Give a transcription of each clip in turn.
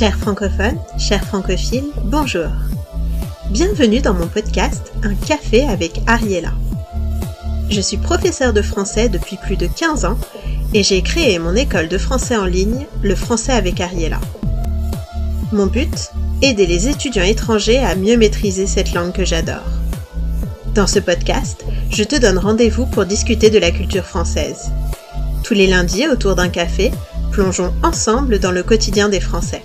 Chers francophones, chers francophiles, bonjour. Bienvenue dans mon podcast Un café avec Ariella. Je suis professeure de français depuis plus de 15 ans et j'ai créé mon école de français en ligne, le français avec Ariella. Mon but Aider les étudiants étrangers à mieux maîtriser cette langue que j'adore. Dans ce podcast, je te donne rendez-vous pour discuter de la culture française. Tous les lundis, autour d'un café, plongeons ensemble dans le quotidien des Français.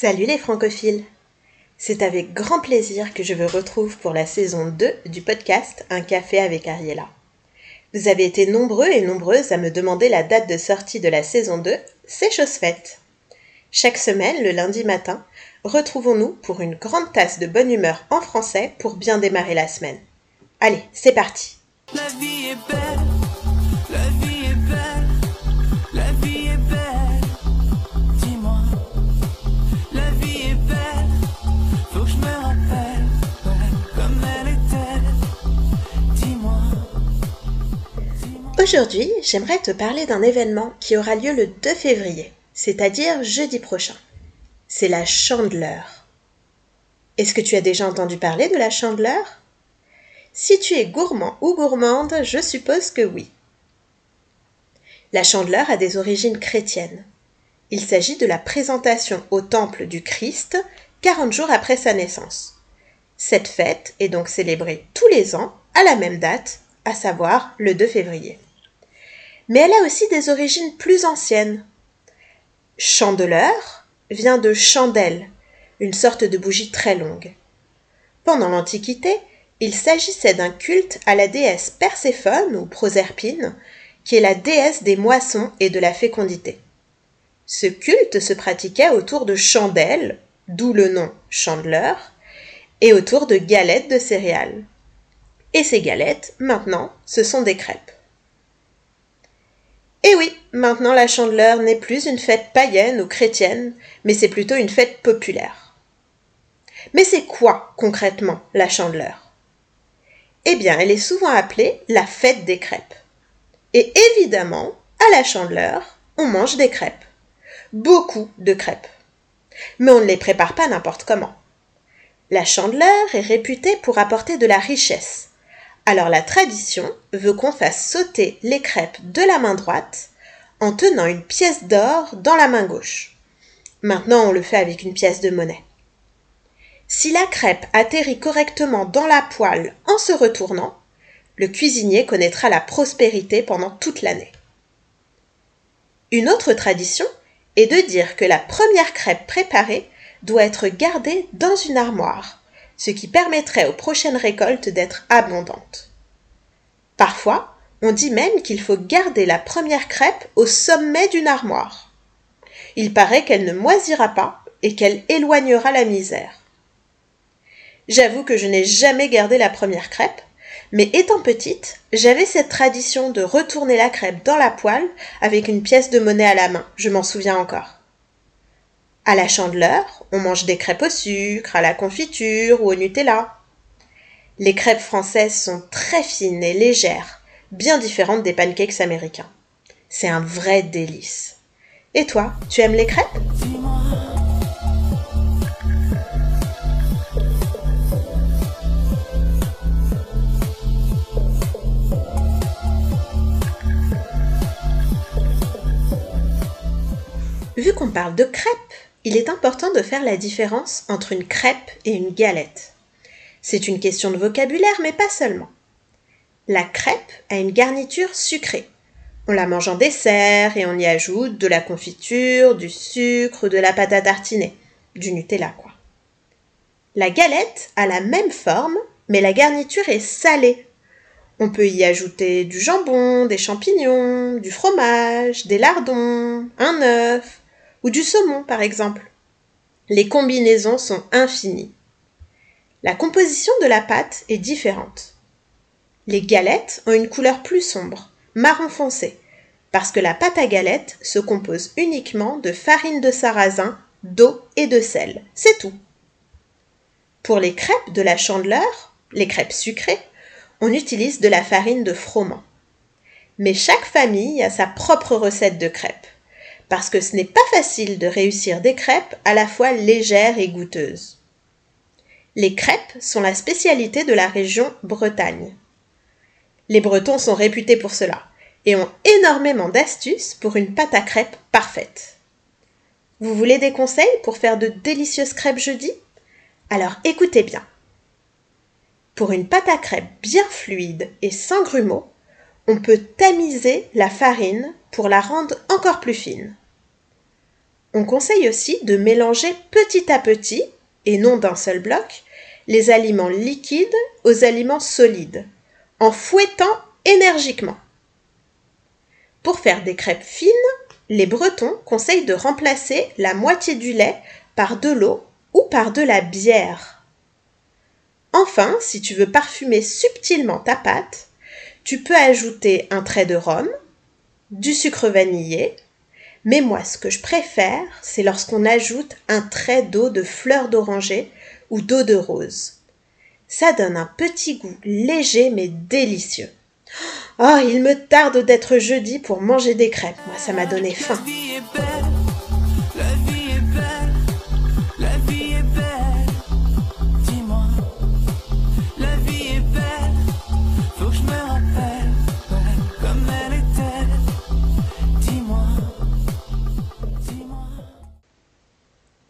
Salut les francophiles C'est avec grand plaisir que je vous retrouve pour la saison 2 du podcast Un café avec Ariella. Vous avez été nombreux et nombreuses à me demander la date de sortie de la saison 2, c'est chose faite. Chaque semaine, le lundi matin, retrouvons-nous pour une grande tasse de bonne humeur en français pour bien démarrer la semaine. Allez, c'est parti La vie est belle Aujourd'hui, j'aimerais te parler d'un événement qui aura lieu le 2 février, c'est-à-dire jeudi prochain. C'est la chandeleur. Est-ce que tu as déjà entendu parler de la chandeleur? Si tu es gourmand ou gourmande, je suppose que oui. La chandeleur a des origines chrétiennes. Il s'agit de la présentation au temple du Christ 40 jours après sa naissance. Cette fête est donc célébrée tous les ans à la même date, à savoir le 2 février mais elle a aussi des origines plus anciennes. Chandeleur vient de chandelle, une sorte de bougie très longue. Pendant l'Antiquité, il s'agissait d'un culte à la déesse Perséphone ou Proserpine, qui est la déesse des moissons et de la fécondité. Ce culte se pratiquait autour de chandelles, d'où le nom chandeleur, et autour de galettes de céréales. Et ces galettes, maintenant, ce sont des crêpes. Eh oui, maintenant la chandeleur n'est plus une fête païenne ou chrétienne, mais c'est plutôt une fête populaire. Mais c'est quoi concrètement la chandeleur? Eh bien, elle est souvent appelée la fête des crêpes. Et évidemment, à la chandeleur, on mange des crêpes. Beaucoup de crêpes. Mais on ne les prépare pas n'importe comment. La chandeleur est réputée pour apporter de la richesse, alors la tradition veut qu'on fasse sauter les crêpes de la main droite en tenant une pièce d'or dans la main gauche. Maintenant on le fait avec une pièce de monnaie. Si la crêpe atterrit correctement dans la poêle en se retournant, le cuisinier connaîtra la prospérité pendant toute l'année. Une autre tradition est de dire que la première crêpe préparée doit être gardée dans une armoire ce qui permettrait aux prochaines récoltes d'être abondantes. Parfois, on dit même qu'il faut garder la première crêpe au sommet d'une armoire. Il paraît qu'elle ne moisira pas et qu'elle éloignera la misère. J'avoue que je n'ai jamais gardé la première crêpe, mais étant petite, j'avais cette tradition de retourner la crêpe dans la poêle avec une pièce de monnaie à la main, je m'en souviens encore. À la chandeleur, on mange des crêpes au sucre, à la confiture ou au Nutella. Les crêpes françaises sont très fines et légères, bien différentes des pancakes américains. C'est un vrai délice. Et toi, tu aimes les crêpes? Vu qu'on parle de crêpes, il est important de faire la différence entre une crêpe et une galette. C'est une question de vocabulaire, mais pas seulement. La crêpe a une garniture sucrée. On la mange en dessert et on y ajoute de la confiture, du sucre, de la pâte à tartiner, du Nutella quoi. La galette a la même forme, mais la garniture est salée. On peut y ajouter du jambon, des champignons, du fromage, des lardons, un œuf, ou du saumon par exemple. Les combinaisons sont infinies. La composition de la pâte est différente. Les galettes ont une couleur plus sombre, marron foncé, parce que la pâte à galettes se compose uniquement de farine de sarrasin, d'eau et de sel. C'est tout. Pour les crêpes de la chandeleur, les crêpes sucrées, on utilise de la farine de froment. Mais chaque famille a sa propre recette de crêpes parce que ce n'est pas facile de réussir des crêpes à la fois légères et goûteuses. Les crêpes sont la spécialité de la région Bretagne. Les Bretons sont réputés pour cela et ont énormément d'astuces pour une pâte à crêpes parfaite. Vous voulez des conseils pour faire de délicieuses crêpes jeudi? Alors écoutez bien. Pour une pâte à crêpes bien fluide et sans grumeaux, on peut tamiser la farine pour la rendre encore plus fine. On conseille aussi de mélanger petit à petit, et non d'un seul bloc, les aliments liquides aux aliments solides, en fouettant énergiquement. Pour faire des crêpes fines, les Bretons conseillent de remplacer la moitié du lait par de l'eau ou par de la bière. Enfin, si tu veux parfumer subtilement ta pâte, tu peux ajouter un trait de rhum, du sucre vanillé, mais moi ce que je préfère, c'est lorsqu'on ajoute un trait d'eau de fleur d'oranger ou d'eau de rose. Ça donne un petit goût léger mais délicieux. Oh, il me tarde d'être jeudi pour manger des crêpes. Moi, ça m'a donné faim.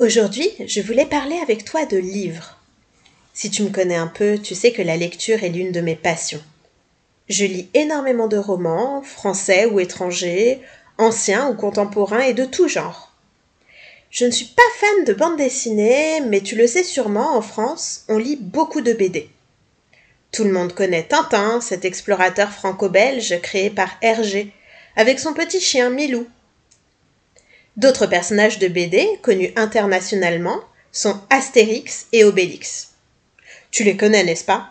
Aujourd'hui, je voulais parler avec toi de livres. Si tu me connais un peu, tu sais que la lecture est l'une de mes passions. Je lis énormément de romans, français ou étrangers, anciens ou contemporains et de tout genre. Je ne suis pas fan de bande dessinée, mais tu le sais sûrement, en France, on lit beaucoup de BD. Tout le monde connaît Tintin, cet explorateur franco-belge créé par Hergé, avec son petit chien Milou, D'autres personnages de BD, connus internationalement, sont Astérix et Obélix. Tu les connais, n'est-ce pas?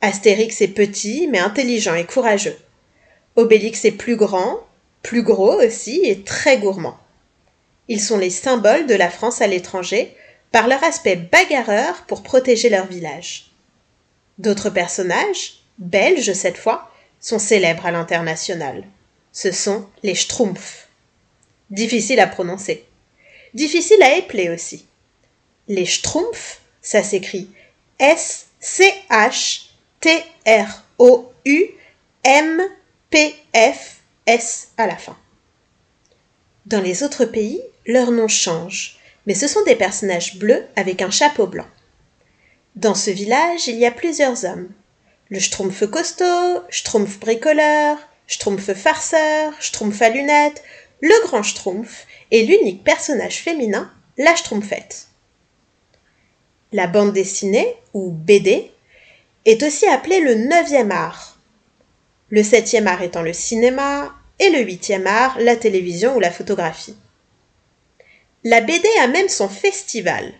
Astérix est petit, mais intelligent et courageux. Obélix est plus grand, plus gros aussi, et très gourmand. Ils sont les symboles de la France à l'étranger par leur aspect bagarreur pour protéger leur village. D'autres personnages, belges cette fois, sont célèbres à l'international. Ce sont les Schtroumpfs. Difficile à prononcer. Difficile à épeler aussi. Les Schtroumpfs, ça s'écrit S-C-H-T-R-O-U-M-P-F-S à la fin. Dans les autres pays, leur nom change, mais ce sont des personnages bleus avec un chapeau blanc. Dans ce village, il y a plusieurs hommes. Le Schtroumpf costaud, Schtroumpf bricoleur, Schtroumpf farceur, Schtroumpf à lunettes, le grand Schtroumpf est l'unique personnage féminin, la Schtroumpfette. La bande dessinée, ou BD, est aussi appelée le neuvième art. Le septième art étant le cinéma et le huitième art la télévision ou la photographie. La BD a même son festival.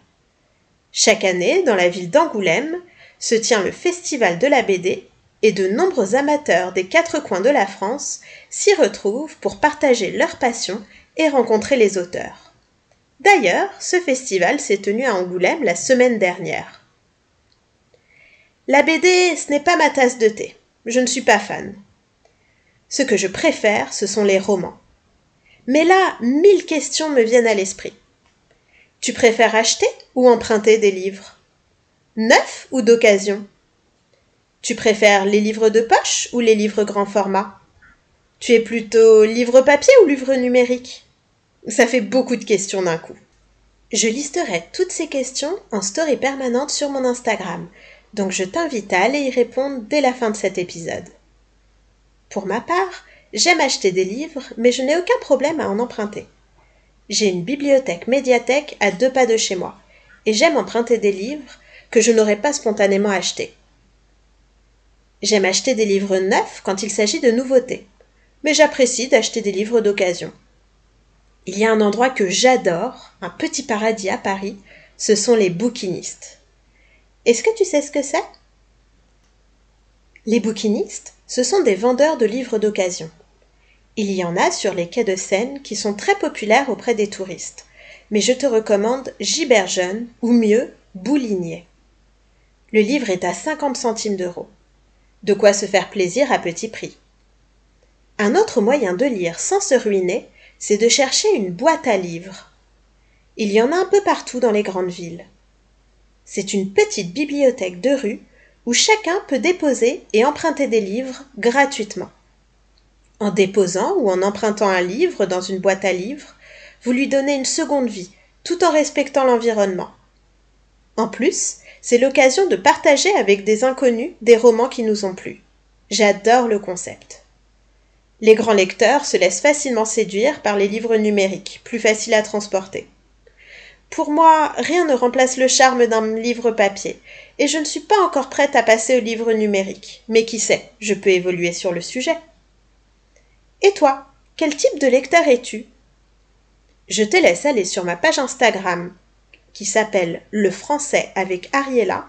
Chaque année, dans la ville d'Angoulême, se tient le festival de la BD et de nombreux amateurs des quatre coins de la France s'y retrouvent pour partager leur passion et rencontrer les auteurs. D'ailleurs, ce festival s'est tenu à Angoulême la semaine dernière. La BD, ce n'est pas ma tasse de thé. Je ne suis pas fan. Ce que je préfère, ce sont les romans. Mais là, mille questions me viennent à l'esprit. Tu préfères acheter ou emprunter des livres? Neufs ou d'occasion? Tu préfères les livres de poche ou les livres grand format? Tu es plutôt livre papier ou livre numérique? Ça fait beaucoup de questions d'un coup. Je listerai toutes ces questions en story permanente sur mon Instagram, donc je t'invite à aller y répondre dès la fin de cet épisode. Pour ma part, j'aime acheter des livres, mais je n'ai aucun problème à en emprunter. J'ai une bibliothèque médiathèque à deux pas de chez moi, et j'aime emprunter des livres que je n'aurais pas spontanément achetés. J'aime acheter des livres neufs quand il s'agit de nouveautés, mais j'apprécie d'acheter des livres d'occasion. Il y a un endroit que j'adore, un petit paradis à Paris, ce sont les bouquinistes. Est-ce que tu sais ce que c'est? Les bouquinistes, ce sont des vendeurs de livres d'occasion. Il y en a sur les quais de Seine qui sont très populaires auprès des touristes, mais je te recommande Giberjeune ou mieux Boulinier. Le livre est à 50 centimes d'euros. De quoi se faire plaisir à petit prix. Un autre moyen de lire sans se ruiner, c'est de chercher une boîte à livres. Il y en a un peu partout dans les grandes villes. C'est une petite bibliothèque de rue où chacun peut déposer et emprunter des livres gratuitement. En déposant ou en empruntant un livre dans une boîte à livres, vous lui donnez une seconde vie, tout en respectant l'environnement. En plus, c'est l'occasion de partager avec des inconnus des romans qui nous ont plu. J'adore le concept. Les grands lecteurs se laissent facilement séduire par les livres numériques, plus faciles à transporter. Pour moi, rien ne remplace le charme d'un livre papier, et je ne suis pas encore prête à passer au livre numérique. Mais qui sait, je peux évoluer sur le sujet. Et toi, quel type de lecteur es-tu? Je te laisse aller sur ma page Instagram qui s'appelle Le français avec Ariella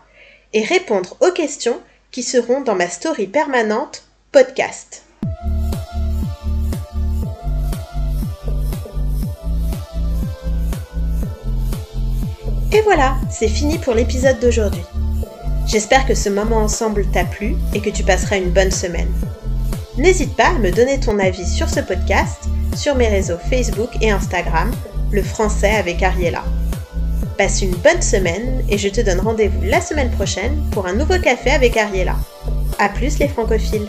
et répondre aux questions qui seront dans ma story permanente podcast. Et voilà, c'est fini pour l'épisode d'aujourd'hui. J'espère que ce moment ensemble t'a plu et que tu passeras une bonne semaine. N'hésite pas à me donner ton avis sur ce podcast sur mes réseaux Facebook et Instagram, le français avec Ariella. Passe une bonne semaine et je te donne rendez-vous la semaine prochaine pour un nouveau café avec Ariella. A plus les francophiles